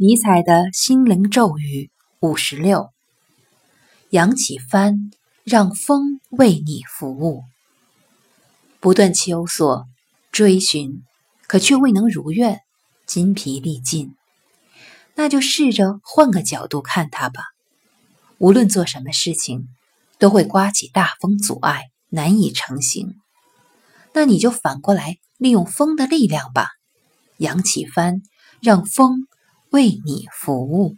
尼采的心灵咒语五十六：扬起帆，让风为你服务。不断求索、追寻，可却未能如愿，筋疲力尽。那就试着换个角度看它吧。无论做什么事情，都会刮起大风阻碍，难以成行。那你就反过来利用风的力量吧，扬起帆，让风。为你服务。